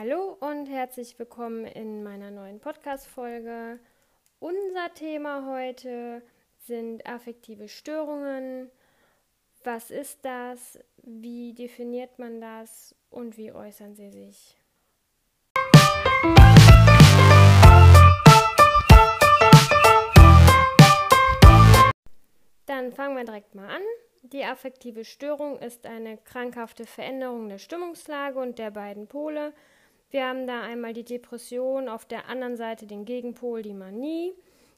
Hallo und herzlich willkommen in meiner neuen Podcast-Folge. Unser Thema heute sind affektive Störungen. Was ist das? Wie definiert man das? Und wie äußern sie sich? Dann fangen wir direkt mal an. Die affektive Störung ist eine krankhafte Veränderung der Stimmungslage und der beiden Pole. Wir haben da einmal die Depression, auf der anderen Seite den Gegenpol, die Manie.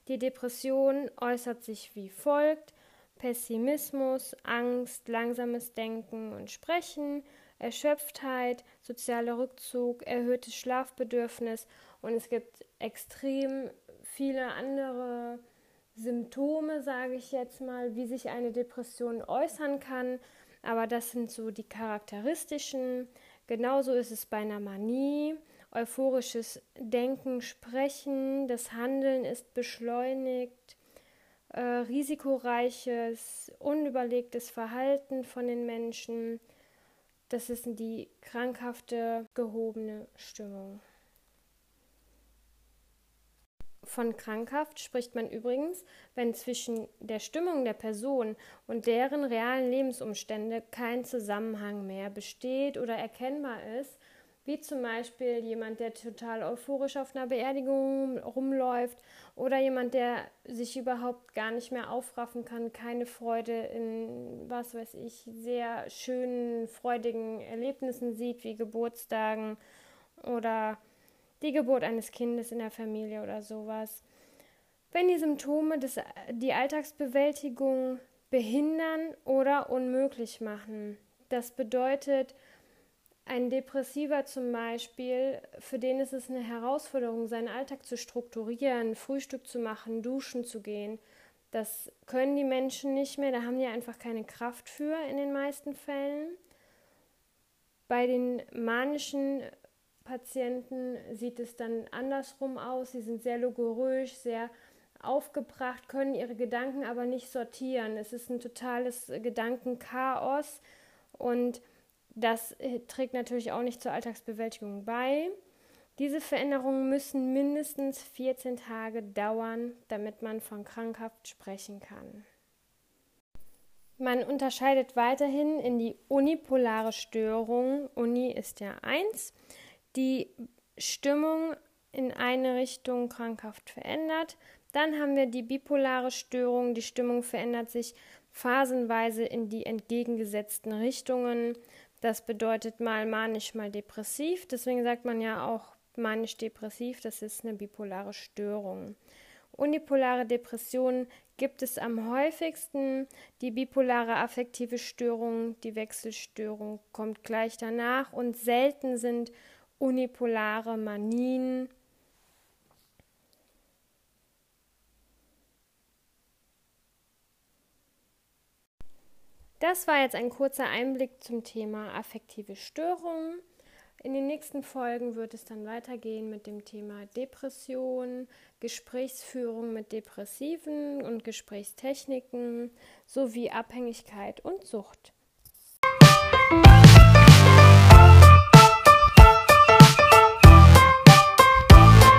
Die Depression äußert sich wie folgt: Pessimismus, Angst, langsames Denken und Sprechen, Erschöpftheit, sozialer Rückzug, erhöhtes Schlafbedürfnis und es gibt extrem viele andere Symptome, sage ich jetzt mal, wie sich eine Depression äußern kann. Aber das sind so die charakteristischen. Genauso ist es bei einer Manie. Euphorisches Denken, Sprechen, das Handeln ist beschleunigt. Äh, risikoreiches, unüberlegtes Verhalten von den Menschen. Das ist die krankhafte, gehobene Stimmung. Von krankhaft spricht man übrigens, wenn zwischen der Stimmung der Person und deren realen Lebensumstände kein Zusammenhang mehr besteht oder erkennbar ist, wie zum Beispiel jemand, der total euphorisch auf einer Beerdigung rumläuft oder jemand, der sich überhaupt gar nicht mehr aufraffen kann, keine Freude in, was weiß ich, sehr schönen, freudigen Erlebnissen sieht, wie Geburtstagen oder die Geburt eines Kindes in der Familie oder sowas. Wenn die Symptome des, die Alltagsbewältigung behindern oder unmöglich machen. Das bedeutet, ein Depressiver zum Beispiel, für den ist es eine Herausforderung, seinen Alltag zu strukturieren, Frühstück zu machen, duschen zu gehen. Das können die Menschen nicht mehr, da haben die einfach keine Kraft für in den meisten Fällen. Bei den manischen Patienten sieht es dann andersrum aus. Sie sind sehr logorös, sehr aufgebracht, können ihre Gedanken aber nicht sortieren. Es ist ein totales Gedankenchaos und das äh, trägt natürlich auch nicht zur Alltagsbewältigung bei. Diese Veränderungen müssen mindestens 14 Tage dauern, damit man von krankhaft sprechen kann. Man unterscheidet weiterhin in die unipolare Störung. Uni ist ja 1 die Stimmung in eine Richtung krankhaft verändert. Dann haben wir die bipolare Störung. Die Stimmung verändert sich phasenweise in die entgegengesetzten Richtungen. Das bedeutet mal manisch, mal depressiv. Deswegen sagt man ja auch manisch-depressiv. Das ist eine bipolare Störung. Unipolare Depressionen gibt es am häufigsten. Die bipolare affektive Störung, die Wechselstörung kommt gleich danach und selten sind unipolare Manien. Das war jetzt ein kurzer Einblick zum Thema affektive Störungen. In den nächsten Folgen wird es dann weitergehen mit dem Thema Depression, Gesprächsführung mit Depressiven und Gesprächstechniken sowie Abhängigkeit und Sucht.